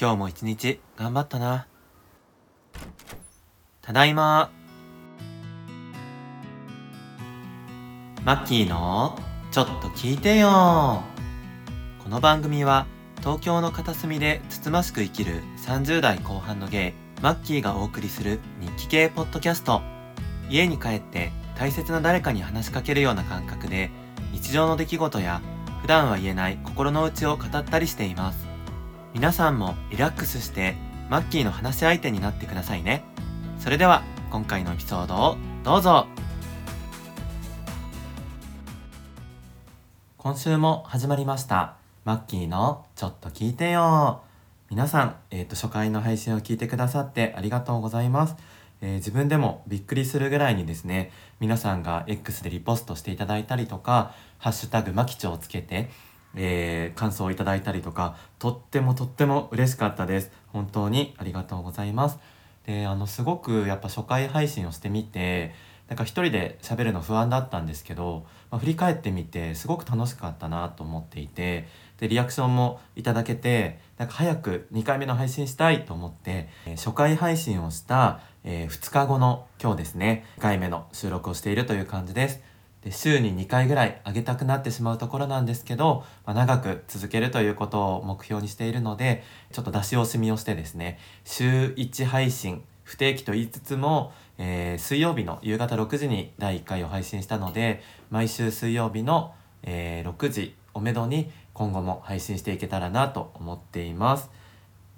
今日も一日頑張ったな。ただいま。マッキーのちょっと聞いてよ。この番組は東京の片隅でつつましく生きる30代後半のゲイ、マッキーがお送りする日記系ポッドキャスト。家に帰って大切な誰かに話しかけるような感覚で日常の出来事や普段は言えない心の内を語ったりしています。皆さんもリラックスしてマッキーの話し相手になってくださいね。それでは今回のエピソードをどうぞ。今週も始まりました。マッキーのちょっと聞いてよ。皆さん、えーと、初回の配信を聞いてくださってありがとうございます、えー、自分でもびっくりするぐらいにですね皆さんが X でリポストしていただいたりとか「ハッシュタグマキチョ」をつけてえー、感想をいただいたりとかとってもとっても嬉しかったです本当にありがとうございますであのすごくやっぱ初回配信をしてみてなんか一人で喋るの不安だったんですけど、まあ、振り返ってみてすごく楽しかったなと思っていてでリアクションもいただけてなんか早く2回目の配信したいと思って、え、初回配信をした、えー、2日後の今日ですね2回目の収録をしているという感じです。で週に2回ぐらい上げたくなってしまうところなんですけど、まあ、長く続けるということを目標にしているのでちょっと出し惜しみをしてですね週1配信不定期と言いつつも、えー、水曜日の夕方6時に第1回を配信したので毎週水曜日の、えー、6時をめどに今後も配信していけたらなと思っています。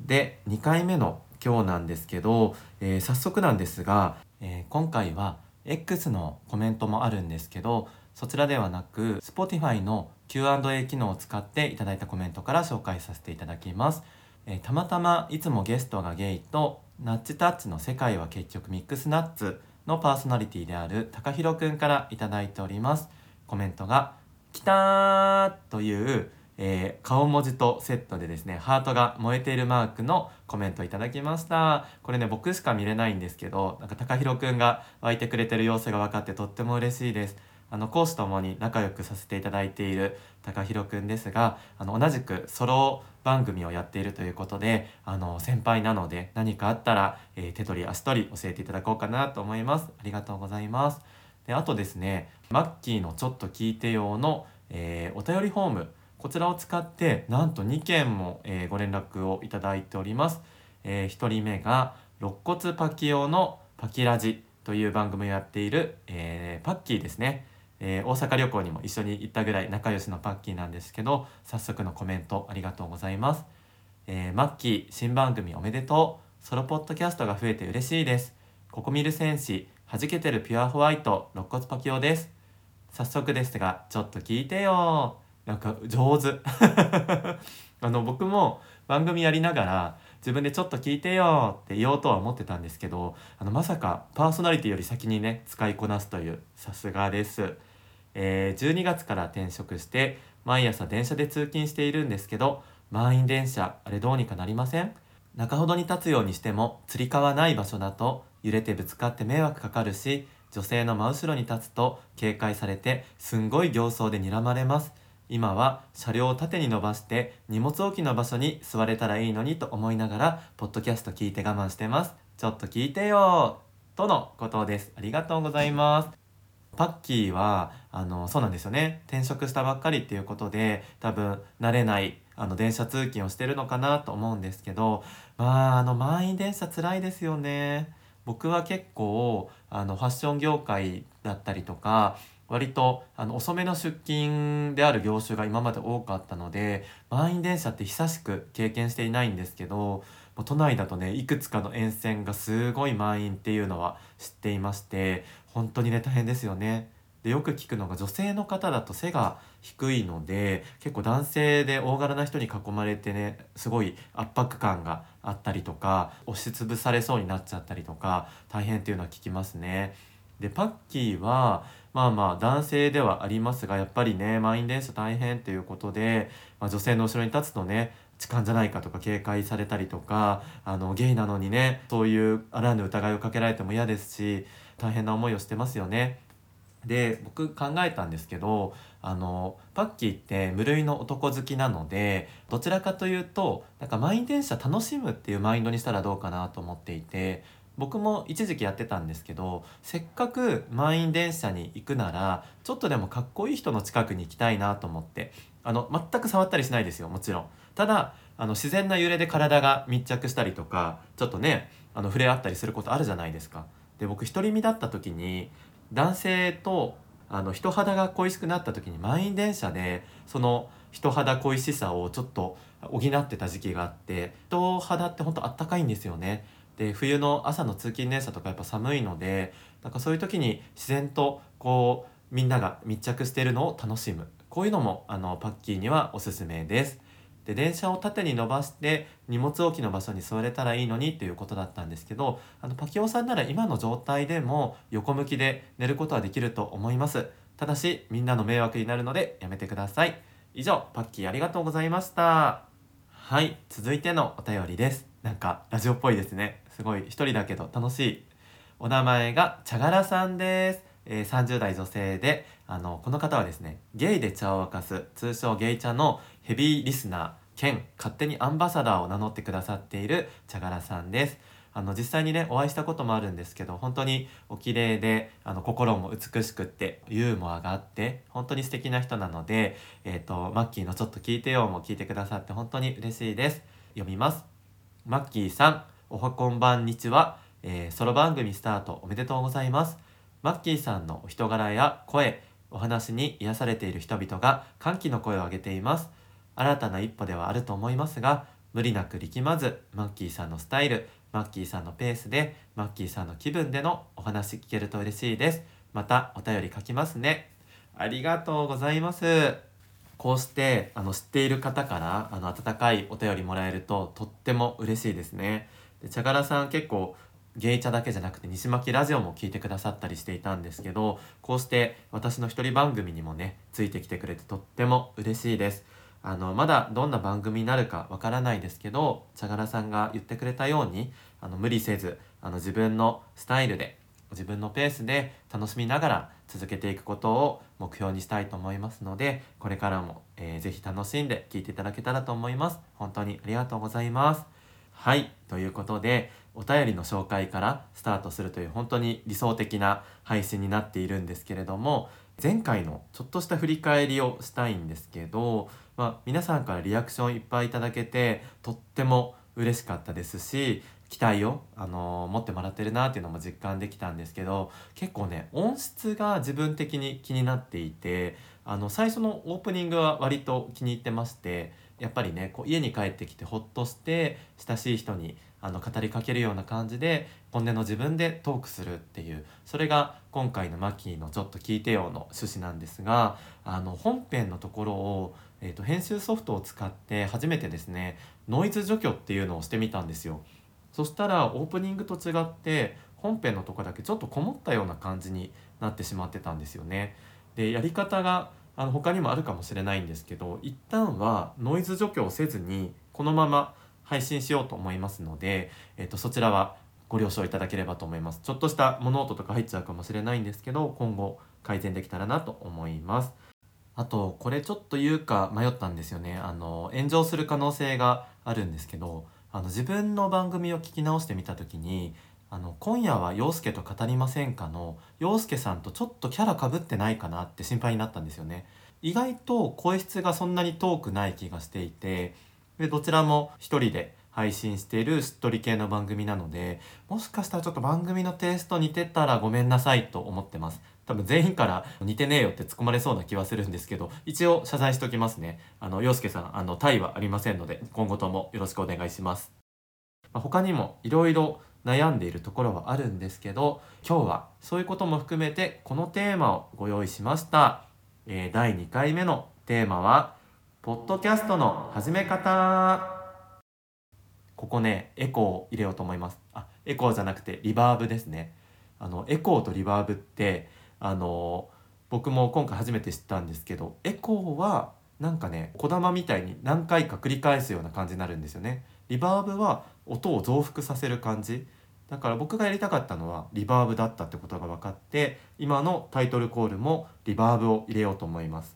で2回目の今日なんですけど、えー、早速なんですが、え今回は X のコメントもあるんですけどそちらではなく Spotify の Q&A 機能を使っていただいたコメントから紹介させていただきます、えー、たまたまいつもゲストがゲイとナッチタッチの世界は結局ミックスナッツのパーソナリティである高弘くんからいただいております。コメントが「きたー」というえー、顔文字とセットでですねハートが燃えているマークのコメントいただきました。これね僕しか見れないんですけどなんか高弘くんが湧いてくれてる様子が分かってとっても嬉しいです。あの講師ともに仲良くさせていただいている高弘くんですがあの同じくソロ番組をやっているということであの先輩なので何かあったら、えー、手取り足取り教えていただこうかなと思います。ありがとうございます。であとですねマッキーのちょっと聞いてよの、えー、お便りフォームこちらを使ってなんと2件も、えー、ご連絡をいただいております、えー、1人目が肋骨パキオのパキラジという番組をやっている、えー、パッキーですね、えー、大阪旅行にも一緒に行ったぐらい仲良しのパッキーなんですけど早速のコメントありがとうございます、えー、マッキー新番組おめでとう。ソロポッドキャストが増えて嬉しいです。ここ見る戦士弾けてるピュアホワイト肋骨パキオです。早速ですがちょっと聞いてよ。なんか上手。あの僕も番組やりながら自分でちょっと聞いてよって言おうとは思ってたんですけどあのまさかパーソナリティより先にね使いこなすというさすがです、えー、12月から転職して毎朝電車で通勤しているんですけど満員電車あれどうにかなりません？中ほどに立つようにしてもつり革ない場所だと揺れてぶつかって迷惑かかるし女性の真後ろに立つと警戒されてすんごい形相で睨まれます。今は車両を縦に伸ばして荷物置きの場所に座れたらいいのにと思いながらポッドキャスト聞いて我慢してます。ちょっと聞いてよとのことです。ありがとうございます。パッキーはあのそうなんですよね。転職したばっかりっていうことで多分慣れないあの電車通勤をしてるのかなと思うんですけどまああの満員電車つらいですよね。僕は結構あのファッション業界だったりとか割とあの遅めの出勤である業種が今まで多かったので満員電車って久しく経験していないんですけど都内だとねいくつかの沿線がすごい満員っていうのは知っていまして本当にね大変ですよね。でよく聞くのが女性の方だと背が低いので結構男性で大柄な人に囲まれてねすごい圧迫感があったりとか押しつぶされそうになっちゃったりとか大変っていうのは聞きますね。でパッキーはまあまあ男性ではありますがやっぱりね満員電車大変ということで、まあ、女性の後ろに立つとね痴漢じゃないかとか警戒されたりとかあのゲイなのにねそういうあらぬ疑いをかけられても嫌ですし大変な思いをしてますよね。で僕考えたんですけどあのパッキーって無類の男好きなのでどちらかというとなんか満員電車楽しむっていうマインドにしたらどうかなと思っていて僕も一時期やってたんですけどせっかく満員電車に行くならちょっとでもかっこいい人の近くに行きたいなと思ってあの全く触ったりしないですよもちろん。ただあの自然な揺れで体が密着したりとかちょっとねあの触れ合ったりすることあるじゃないですか。で僕独り身だった時に男性とあの人肌が恋しくなった時に満員電車でその人肌恋しさをちょっと補ってた時期があって人肌って本当あったかいんですよね。で冬の朝の通勤電車とかやっぱ寒いのでなんかそういう時に自然とこうみんなが密着しているのを楽しむ。こういうのもあのパッキーにはおすすめです。で電車を縦に伸ばして荷物置きの場所に座れたらいいのにっていうことだったんですけどあのパキオさんなら今の状態でも横向きで寝ることはできると思います。ただしみんなの迷惑になるのでやめてください。以上パッキーありがとうございました。はい続いてのお便りです。なんかラジオっぽいですね。すごい一人だけど楽しいお名前が茶柄さんです。えー、30代女性であのこの方はですねゲイで茶を沸かす通称ゲイ茶のヘビーリスナー兼勝手にアンバサダーを名乗ってくださっている茶柄さんです。あの実際にねお会いしたこともあるんですけど本当にお綺麗であの心も美しくってユーモアがあって本当に素敵な人なので、えーと、マッキーの「ちょっと聞いてよ」も聞いてくださって本当に嬉しいです。読みます。マッキーさん。おはこんばんにちは、えー、ソロ番組スタート。おめでとうございます。マッキーさんのお人柄や声お話に癒されている人々が歓喜の声を上げています。新たな一歩ではあると思いますが無理なく力まずマッキーさんのスタイルマッキーさんのペースでマッキーさんの気分でのお話聞けると嬉しいです。またお便り書きますね。ありがとうございます。こうしてあの知っている方からあの温かいお便りもらえるととっても嬉しいですね。で茶柄さん結構ゲイチャだけじゃなくて西巻ラジオも聞いてくださったりしていたんですけどこうして私の一人番組にもねついてきてくれてとっても嬉しいです。あのまだどんな番組になるかわからないですけど茶柄さんが言ってくれたようにあの無理せずあの自分のスタイルで自分のペースで楽しみながら続けていくことを目標にしたいと思いますのでこれからも、えー、ぜひ楽しんで聴いていただけたらと思います。本当にありがとうございます。はい。ということでお便りの紹介からスタートするという本当に理想的な配信になっているんですけれども前回のちょっとした振り返りをしたいんですけど、まあ、皆さんからリアクションいっぱいいただけてとっても嬉しかったですし期待を、あのー、持ってもらってるなっていうのも実感できたんですけど結構ね音質が自分的に気になっていてあの最初のオープニングは割と気に入ってましてやっぱりねこう家に帰ってきてほっとして親しい人にあの語りかけるような感じで本音の自分でトークするっていうそれが今回のマッキーの「ちょっと聞いてよ」の趣旨なんですがあの本編のところを、えーと、編集ソフトを使って初めてですねノイズ除去っていうのをしてみたんですよ。そしたらオープニングと違って本編のとこだけちょっとこもったような感じになってしまってたんですよね。でやり方があの他にもあるかもしれないんですけど一旦はノイズ除去をせずにこのまま配信しようと思いますので、えー、とそちらはご了承いただければと思います。ちょっとした物音とか入っちゃうかもしれないんですけど今後改善できたらなと思います。あとこれちょっと言うか迷ったんですよね。あの炎上する可能性があるんですけどあの自分の番組を聞き直してみた時にあの今夜は陽介と語りませんかの陽介さんとちょっとキャラかぶってないかなって心配になったんですよね。意外と声質がそんなに遠くない気がしていてでどちらも一人で配信しているしっとり系の番組なのでもしかしたらちょっと番組のテイスト似てたらごめんなさいと思ってます。多分全員から似てねえよって突っ込まれそうな気はするんですけど一応謝罪しときますね。あの陽介さんあのタイはありませんので今後ともよろしくお願いします、まあ、他にもいろいろ悩んでいるところはあるんですけど今日はそういうことも含めてこのテーマをご用意しました、えー、第2回目のテーマはポッドキャストの始め方。ここねエコーを入れようと思います。あエコーじゃなくてリバーブですね。あのエコーとリバーブってあの僕も今回初めて知ったんですけどエコーはなんかね小玉みたいに何回か繰り返すような感じになるんですよね。リバーブは音を増幅させる感じ。だから僕がやりたかったのはリバーブだったってことが分かって今のタイトルコールもリバーブを入れようと思います。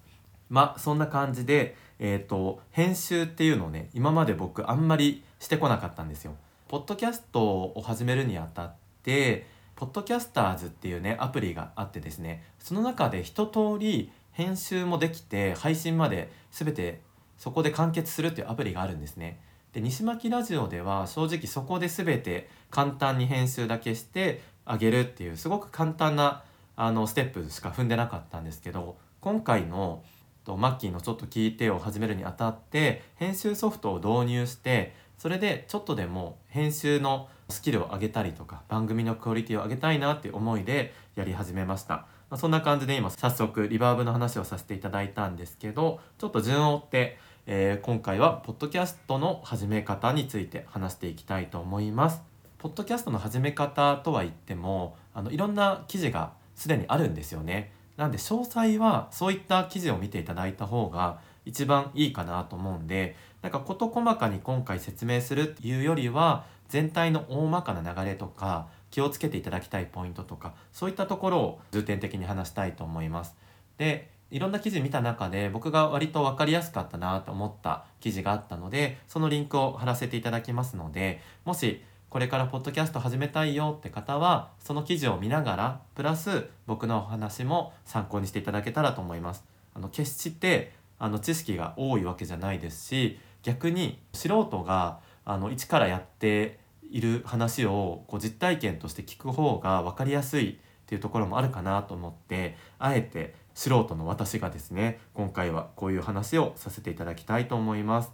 まあそんな感じでえっ、ー、と編集っていうのをね今まで僕あんまりしてこなかったんですよ。ポッドキャストを始めるにあたってポッドキャスターズっていうねアプリがあってですねその中で一通り編集もできて配信まで全てそこで完結するっていうアプリがあるんですね。で西巻ラジオでは正直そこで全て簡単に編集だけしてあげるっていうすごく簡単なあのステップしか踏んでなかったんですけど今回のとマッキーの「ちょっと聞いて」を始めるにあたって編集ソフトを導入してそれでちょっとでも編集のスキルを上げたりとか番組のクオリティを上げたいなっていう思いでやり始めました、まあ、そんな感じで今早速リバーブの話をさせていただいたんですけどちょっと順を追ってえー、今回はポッドキャストの始め方について話していきたいと思います。ポッドキャストの始め方とは言ってもあのいろんな記事がすでにあるんですよね。なんで詳細はそういった記事を見ていただいた方が一番いいかなと思うんでなんか事細かに今回説明するっていうよりは全体の大まかな流れとか気をつけていただきたいポイントとかそういったところを重点的に話したいと思います。でいろんな記事見た中で僕が割と分かりやすかったなと思った記事があったのでそのリンクを貼らせていただきますのでもしこれからポッドキャスト始めたいよって方はその記事を見ながらプラス僕のお話も参考にしていただけたらと思います。あの決してあの知識が多いわけじゃないですし逆に素人があの一からやっている話をこう実体験として聞く方が分かりやすいっていうところもあるかなと思ってあえて素人の私がですね今回はこういう話をさせていただきたいと思います。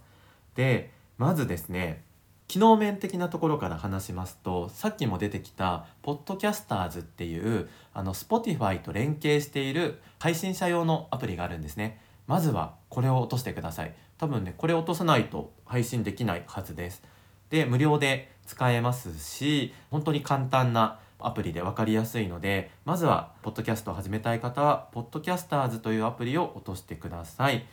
でまずですね機能面的なところから話しますとさっきも出てきたポッドキャスターズっていうあの Spotify と連携している配信者用のアプリがあるんですね。まずはこれを落としてください。多分ねこれ落とさないと配信できないはずです。で無料で使えますし本当に簡単なアプリで分かりやすいのでまずはポッドキャストを始めたい方はポッドキャスターズというアプリを落としてください。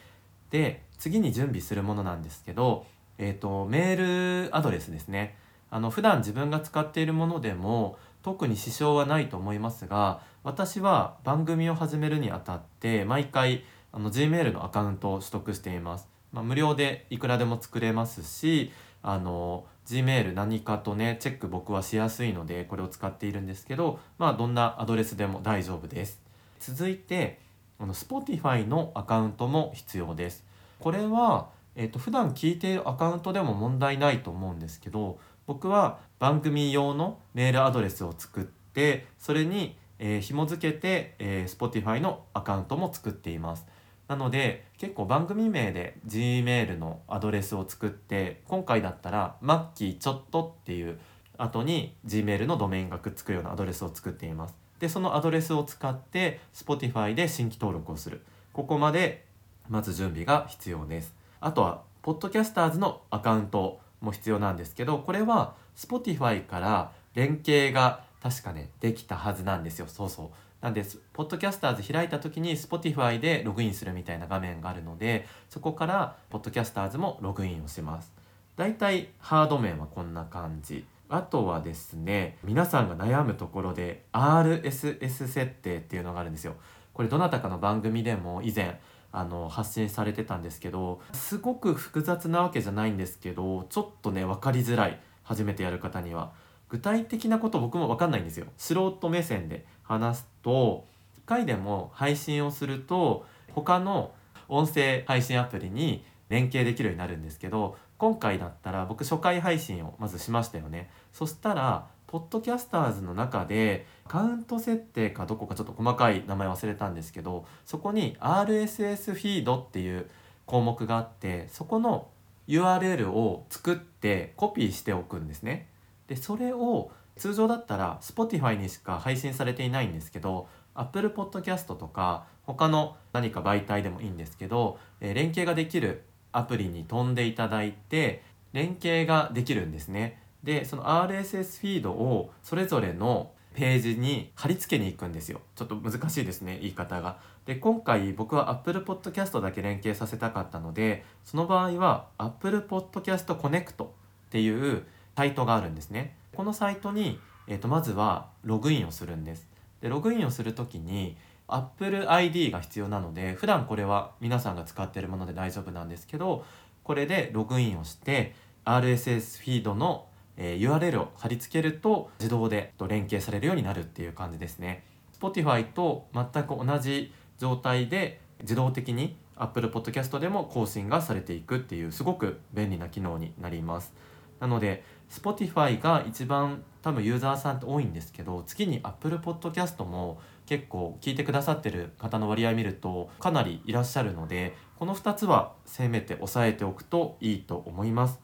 で次に準備するものなんですけど、えーと、メールアドレスですね。あの普段自分が使っているものでも特に支障はないと思いますが私は番組を始めるにあたって毎回あの Gmail のアカウントを取得しています、まあ、無料でいくらでも作れますしあの Gmail 何かとねチェック僕はしやすいのでこれを使っているんですけどまあどんなアドレスでも大丈夫です。続いてこの Spotify のアカウントも必要です。これは、えーと、普段聞いているアカウントでも問題ないと思うんですけど僕は番組用のメールアドレスを作ってそれに、えー、紐付けて、えー、Spotify のアカウントも作っています。なので結構番組名で Gmail のアドレスを作って今回だったらマッキーちょっとっていう後に Gmail のドメインがくっつくようなアドレスを作っています。でそのアドレスを使って Spotify で新規登録をするここまでまず準備が必要です。あとはポッドキャスターズのアカウントも必要なんですけどこれは Spotify から連携が確かねできたはずなんですよそうそうなんです、ポッドキャスターズ開いた時に Spotify でログインするみたいな画面があるので、そこからポッドキャスターズもログインをします。だいたいハード面はこんな感じ。あとはですね、皆さんが悩むところで RSS 設定っていうのがあるんですよ。これどなたかの番組でも以前あの発信されてたんですけどすごく複雑なわけじゃないんですけどちょっとね分かりづらい初めてやる方には具体的なこと僕も分かんないんですよ素人目線で話すと1回でも配信をすると他の音声配信アプリに連携できるようになるんですけど今回だったら僕初回配信をまずしましたよね。そしたらポッドキャスターズの中でカウント設定かどこかちょっと細かい名前忘れたんですけどそこに RSS フィードっていう項目があってそこの URL を作ってコピーしておくんですね。でそれを通常だったら Spotify にしか配信されていないんですけど Apple Podcast とか他の何か媒体でもいいんですけど、え、連携ができるアプリに飛んでいただいて連携ができるんですね。でその RSS フィードをそれぞれのページに貼り付けに行くんですよ。ちょっと難しいですね言い方が。で今回僕は Apple Podcast だけ連携させたかったのでその場合は Apple Podcast Connect っていうサイトがあるんですね。このサイトにえー、とまずはログインをするんです。でログインをする時に Apple ID が必要なので普段これは皆さんが使っているもので大丈夫なんですけどこれでログインをして RSS フィードの、え URL を貼り付けると自動で連携されるようになるっていう感じですね。Spotify と全く同じ状態で自動的に Apple Podcast でも更新がされていくっていうすごく便利な機能になります。なので Spotify が一番多分ユーザーさんって多いんですけど次に Apple Podcast も結構聞いてくださってる方の割合見るとかなりいらっしゃるのでこの2つはせめて押さえておくといいと思います。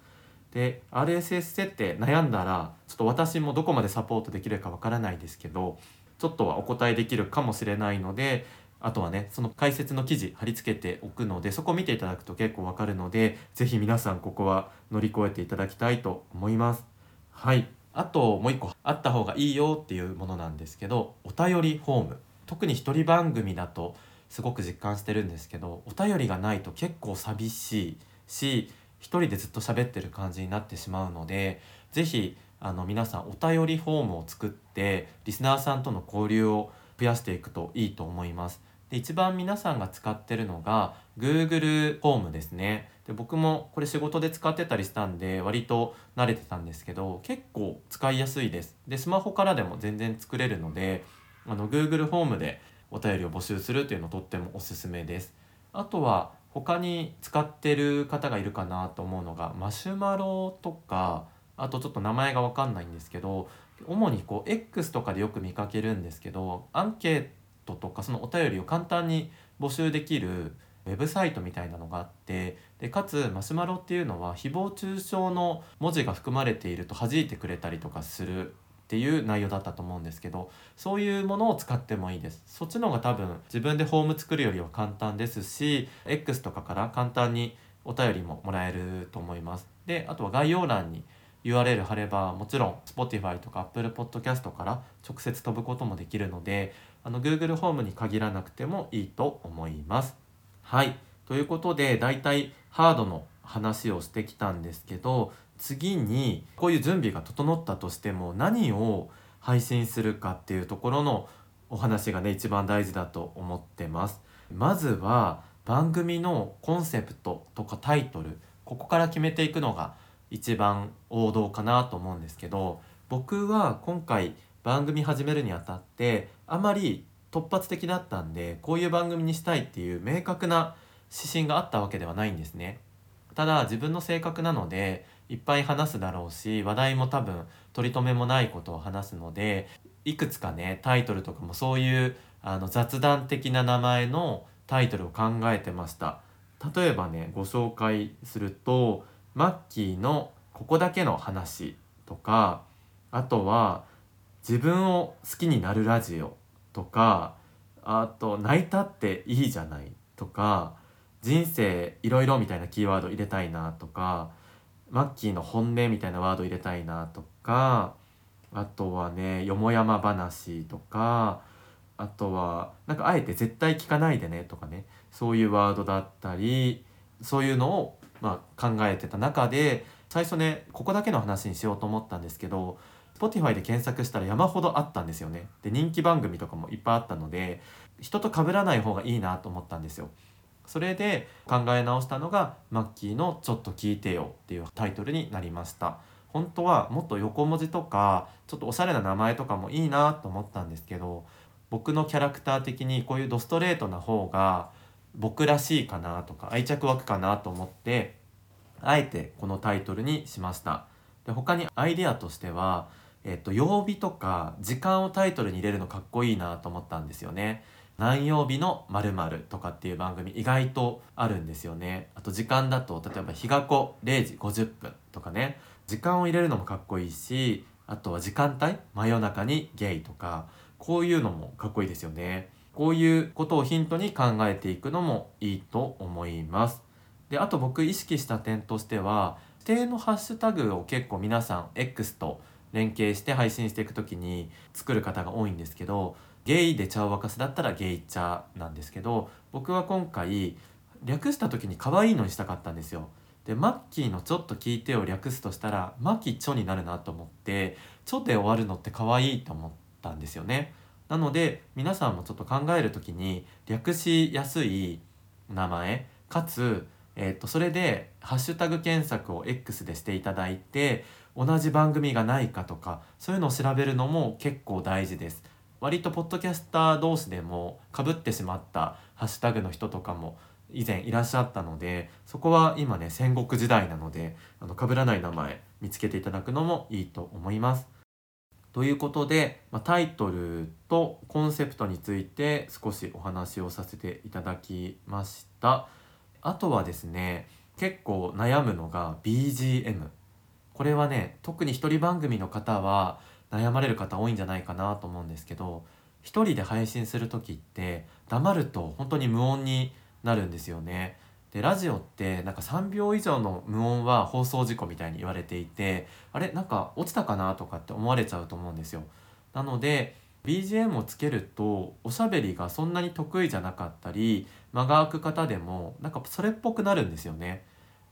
で RSS 設定悩んだらちょっと私もどこまでサポートできるかわからないですけどちょっとはお答えできるかもしれないのであとはねその解説の記事貼り付けておくのでそこ見ていただくと結構わかるので是非皆さんここは乗り越えていただきたいと思います。はい。あともう一個あった方がいいよっていうものなんですけどお便りフォーム。特に一人番組だとすごく実感してるんですけどお便りがないと結構寂しいし一人でずっと喋ってる感じになってしまうので是非あの皆さんお便りフォームを作ってリスナーさんとの交流を増やしていくといいと思います。で一番皆さんが使ってるのが Google ホームですね。で僕もこれ仕事で使ってたりしたんで割と慣れてたんですけど結構使いやすいです。でスマホからでも全然作れるのであの Google ホームでお便りを募集するというのとってもおすすめです。あとは他に使ってる方がいるかなと思うのがマシュマロとかあとちょっと名前が分かんないんですけど主にこう X とかでよく見かけるんですけどアンケートとかそのお便りを簡単に募集できるウェブサイトみたいなのがあってでかつマシュマロっていうのは誹謗中傷の文字が含まれていると弾いてくれたりとかするっていう内容だったと思うんですけどそういうものを使ってもいいです。そっちの方が多分自分でフォーム作るよりは簡単ですし X とかから簡単にお便りももらえると思います。であとは概要欄に URL 貼ればもちろん Spotify とか Apple Podcast から直接飛ぶこともできるのであの Google ホームに限らなくてもいいと思います。はいということでだいたいハードの話をしてきたんですけど次にこういう準備が整ったとしても何を配信するかっていうところのお話がね一番大事だと思ってます。まずは番組のコンセプトとかタイトルここから決めていくのが一番王道かなと思うんですけど僕は今回番組始めるにあたってあまり突発的だったんでこういう番組にしたいっていう明確な指針があったわけではないんですね。ただ自分の性格なのでいっぱい話すだろうし話題も多分取り留めもないことを話すのでいくつかねタイトルとかもそういうあの雑談的な名前のタイトルを考えてました。例えばねご紹介するとマッキーのここだけの話とかあとは自分を好きになるラジオとかあと泣いたっていいじゃないとか人生いろいろみたいなキーワード入れたいなとかマッキーの本音みたいなワード入れたいなとかあとはねよもやま話とかあとはなんかあえて絶対聞かないでねとかねそういうワードだったりそういうのをまあ、考えてた中で最初ねここだけの話にしようと思ったんですけど Spotify で検索したら山ほどあったんですよね。で人気番組とかもいっぱいあったので人と被らない方がいいなと思ったんですよ。それで考え直したのがマッキーの「ちょっと聞いてよ」っていうタイトルになりました。本当はもっと横文字とかちょっとおしゃれな名前とかもいいなと思ったんですけど僕のキャラクター的にこういうドストレートな方が僕らしいかなとか愛着湧くかなと思ってあえてこのタイトルにしましたで他にアイデアとしては、えっと、曜日とか時間をタイトルに入れるのかっこいいなと思ったんですよね。何曜日の〇〇とかっていう番組意外とあるんですよね。あと時間だと例えば日が子0時50分とかね。時間を入れるのもかっこいいしあとは時間帯真夜中にゲイとかこういうのもかっこいいですよね。こういうことをヒントに考えていくのもいいと思います。であと僕意識した点としては指定のハッシュタグを結構皆さん X と連携して配信していく時に作る方が多いんですけどゲイで茶を沸かすだったらゲイ茶なんですけど僕は今回略した時に可愛いのにしたかったんですよ。でマッキーの「ちょっと聞いて」を略すとしたら「マキチョ」になるなと思って「ちょ」で終わるのって可愛いと思ったんですよね。なので皆さんもちょっと考える時に略しやすい名前かつ、えー、とそれでハッシュタグ検索を X でしていただいて同じ番組がないかとかそういうのを調べるのも結構大事です。割とポッドキャスター同士でもかぶってしまったハッシュタグの人とかも以前いらっしゃったのでそこは今ね戦国時代なのであの被らない名前見つけていただくのもいいと思います。ということで、まあ、タイトルとコンセプトについて少しお話をさせていただきました。あとはですね結構悩むのが BGM これはね特に一人番組の方は悩まれる方多いんじゃないかなと思うんですけど一人で配信する時って黙ると本当に無音になるんですよね。でラジオってなんか3秒以上の無音は放送事故みたいに言われていてあれなんか落ちたかなとかって思われちゃうと思うんですよ。なので BGM をつけるとおしゃべりがそんなに得意じゃなかったり間が空く方でもなんかそれっぽくなるんですよね。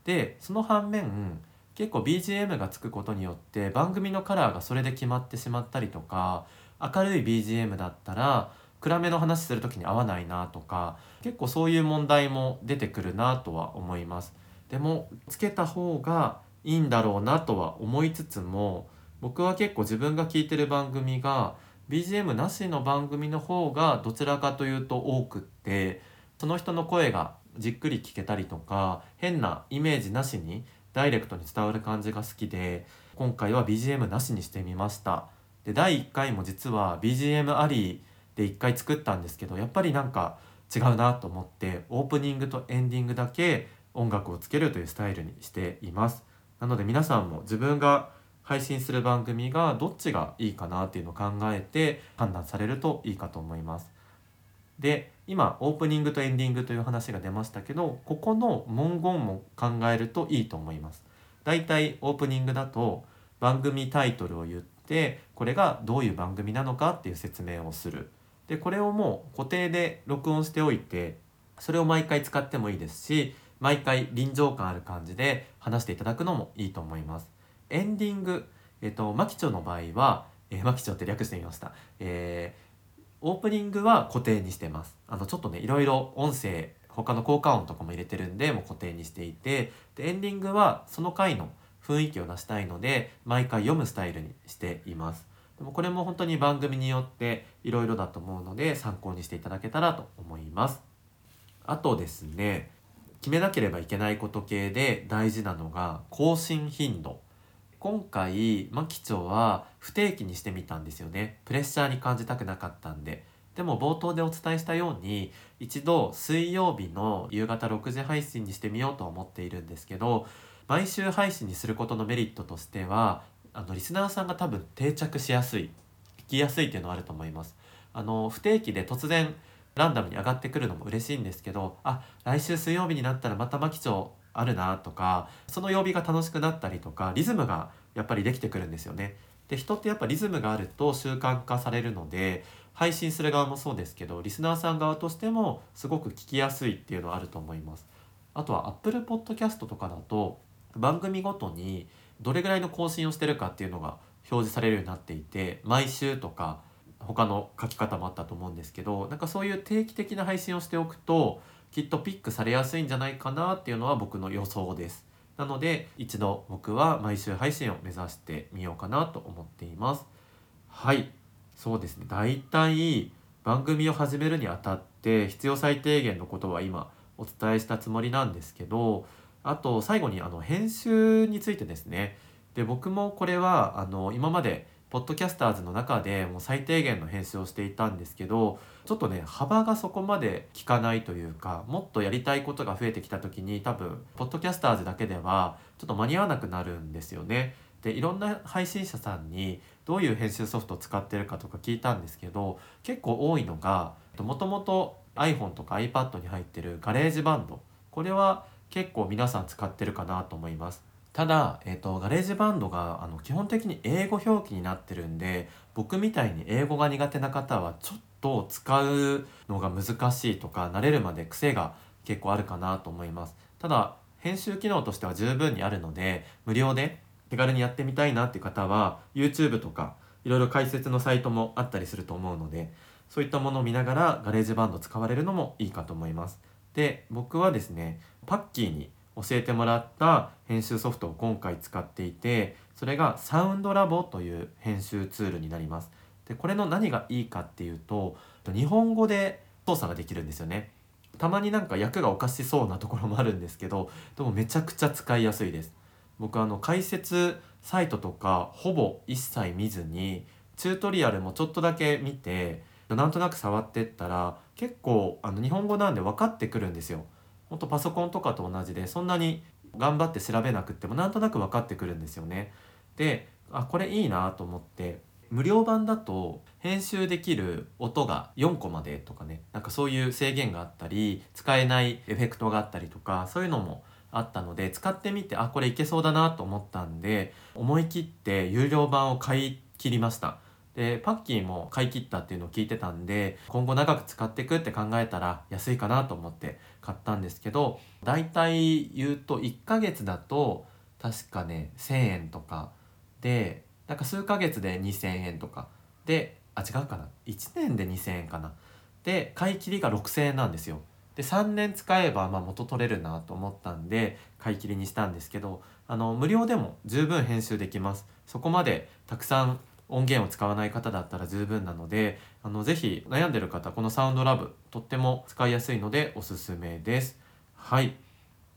でその反面結構 BGM がつくことによって番組のカラーがそれで決まってしまったりとか明るい BGM だったら暗めの話する時に合わないなとか結構そういう問題も出てくるなとは思いますでもつけた方がいいんだろうなとは思いつつも僕は結構自分が聞いてる番組が BGM なしの番組の方がどちらかというと多くってその人の声がじっくり聞けたりとか変なイメージなしにダイレクトに伝わる感じが好きで今回は BGM なしにしてみました。で第1回も実は BGM ありで1回作ったんですけどやっぱりなんか違うなと思ってオープニングとエンディングだけ音楽をつけるというスタイルにしています。なので皆さんも自分が配信する番組がどっちがいいかなっていうのを考えて判断されるといいかと思います。で今オープニングとエンディングという話が出ましたけどここの文言も考えるといいと思います。だいたいオープニングだと番組タイトルを言ってこれがどういう番組なのかっていう説明をする。でこれをもう固定で録音しておいてそれを毎回使ってもいいですし毎回臨場感ある感じで話していただくのもいいと思います。エンディングえっとマキチョの場合は、えー、マキチョって略してみました、えー、オープニングは固定にしてます。あのちょっとねいろいろ音声他の効果音とかも入れてるんでもう固定にしていてでエンディングはその回の雰囲気を出したいので毎回読むスタイルにしています。でもこれも本当に番組によっていろいろだと思うので参考にしていただけたらと思います。あとですね決めなければいけないこと系で大事なのが更新頻度。今回マキチョは不定期にしてみたんですよねプレッシャーに感じたくなかったんででも冒頭でお伝えしたように一度水曜日の夕方6時配信にしてみようと思っているんですけど毎週配信にすることのメリットとしてはあのリスナーさんが多分定着しやすい聞きやすいっていうのはあると思います。あの不定期で突然ランダムに上がってくるのも嬉しいんですけどあ来週水曜日になったらまた牧町あるなとかその曜日が楽しくなったりとかリズムがやっぱりできてくるんですよね。で人ってやっぱリズムがあると習慣化されるので配信する側もそうですけどリスナーさん側としてもすごく聞きやすいっていうのはあると思います。あとは Apple Podcast とかだと番組ごとにどれぐらいの更新をしてるかっていうのが表示されるようになっていて毎週とか他の書き方もあったと思うんですけどなんかそういう定期的な配信をしておくときっとピックされやすいんじゃないかなっていうのは僕の予想です。なので一度僕は毎週配信を目指してみようかなと思っています。はいそうですね大体番組を始めるにあたって必要最低限のことは今お伝えしたつもりなんですけどあと最後にあの編集についてですねで僕もこれはあの今まで Podcasters の中でもう最低限の編集をしていたんですけどちょっとね幅がそこまで効かないというかもっとやりたいことが増えてきた時に多分 Podcasters だけではちょっと間に合わなくなるんですよね。でいろんな配信者さんにどういう編集ソフトを使ってるかとか聞いたんですけど結構多いのがもともと iPhone とか iPad に入ってる GarageBandこれは結構皆さん使ってるかなと思います。ただ、えーと、 GarageBand があの基本的に英語表記になってるんで僕みたいに英語が苦手な方はちょっと使うのが難しいとか慣れるまで癖が結構あるかなと思います。ただ編集機能としては十分にあるので無料で手軽にやってみたいなっていう方は YouTube とかいろいろ解説のサイトもあったりすると思うのでそういったものを見ながら GarageBand 使われるのもいいかと思います。で僕はですねパッキーに教えてもらった編集ソフトを今回使っていてそれが SoundLab という編集ツールになります。でこれの何がいいかっていうと日本語で操作ができるんですよね。たまになんか訳がおかしそうなところもあるんですけどでもめちゃくちゃ使いやすいです。僕あの解説サイトとかほぼ一切見ずにチュートリアルもちょっとだけ見てなんとなく触ってったら結構あの日本語なんで分かってくるんですよ。ほんとパソコンとかと同じでそんなに頑張って調べなくてもなんとなく分かってくるんですよね。であこれいいなと思って無料版だと編集できる音が4個までとかねなんかそういう制限があったり使えないエフェクトがあったりとかそういうのもあったので使ってみてあこれいけそうだなと思ったんで思い切って有料版を買い切りました。でパッキーも買い切ったっていうのを聞いてたんで今後長く使っていくって考えたら安いかなと思って買ったんですけどだいたい言うと1ヶ月だと確かね1,000円とかでなんか数ヶ月で2,000円とかであ違うかな。1年で2,000円かな。で買い切りが6,000円なんですよ。で3年使えばま元取れるなと思ったんで買い切りにしたんですけどあの無料でも十分編集できます。そこまでたくさん音源を使わない方だったら十分なのであのぜひ悩んでる方このサウンドラブとっても使いやすいのでおすすめです。はい。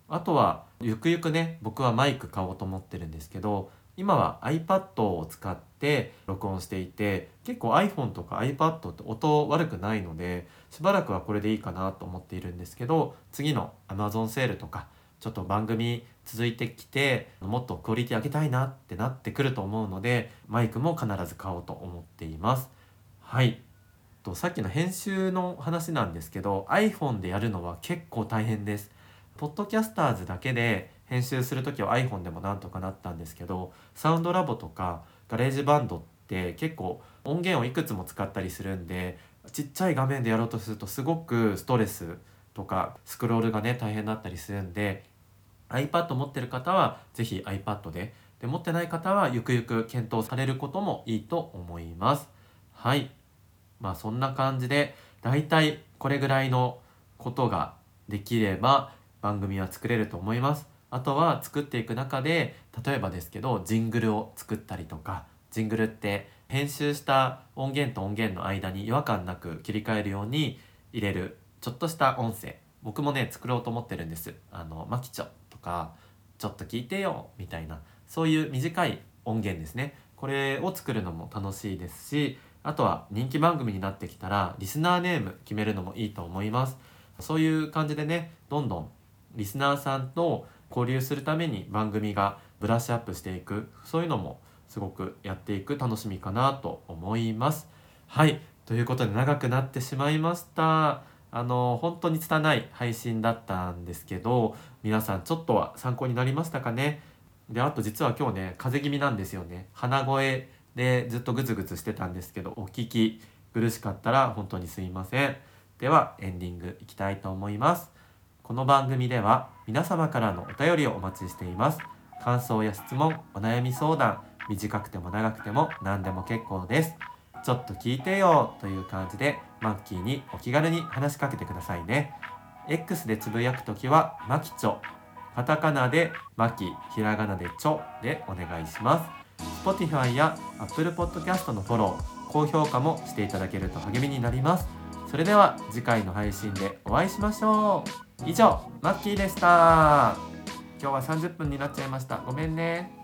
あとはゆくゆくね僕はマイク買おうと思ってるんですけど今は iPad を使って録音していて結構 iPhone とか iPad って音悪くないのでしばらくはこれでいいかなと思っているんですけど次の Amazon セールとかちょっと番組続いてきてもっとクオリティ上げたいなってなってくると思うのでマイクも必ず買おうと思っています。はい。とさっきの編集の話なんですけど iPhone でやるのは結構大変です。 Podcasters だけで編集する時は iPhone でもなんとかなったんですけど SoundLab とか GarageBand って結構音源をいくつも使ったりするんでちっちゃい画面でやろうとするとすごくストレスとかスクロールがね大変だったりするんで iPad 持ってる方は是非 iPad で。で持ってない方はゆくゆく検討されることもいいと思います。はい。まあそんな感じでだいたいこれぐらいのことができれば番組は作れると思います。あとは作っていく中で例えばですけどジングルを作ったりとかジングルって編集した音源と音源の間に違和感なく切り替えるように入れるちょっとした音声僕もね作ろうと思ってるんです。あのマキチョとかちょっと聞いてよみたいな。そういう短い音源ですね。これを作るのも楽しいですしあとは人気番組になってきたらリスナーネーム決めるのもいいと思います。そういう感じでねどんどんリスナーさんと交流するために番組がブラッシュアップしていく。そういうのもすごくやっていく楽しみかなと思います。はい。ということで長くなってしまいました。あの本当に拙い配信だったんですけど皆さんちょっとは参考になりましたかね？であと実は今日ね風邪気味なんですよね。鼻声でずっとグツグツしてたんですけどお聞き苦しかったら本当にすいません。ではエンディングいきたいと思います。この番組では皆様からのお便りをお待ちしています。感想や質問お悩み相談短くても長くても何でも結構です。ちょっと聞いてよという感じでマッキーにお気軽に話しかけてくださいね。X でつぶやくときはマキチョ。カタカナでマキ。ひらがなでチョ。でお願いします。Spotify や Apple Podcast のフォロー高評価もしていただけると励みになります。それでは次回の配信でお会いしましょう。以上マッキーでした。今日は30分になっちゃいました。ごめんね。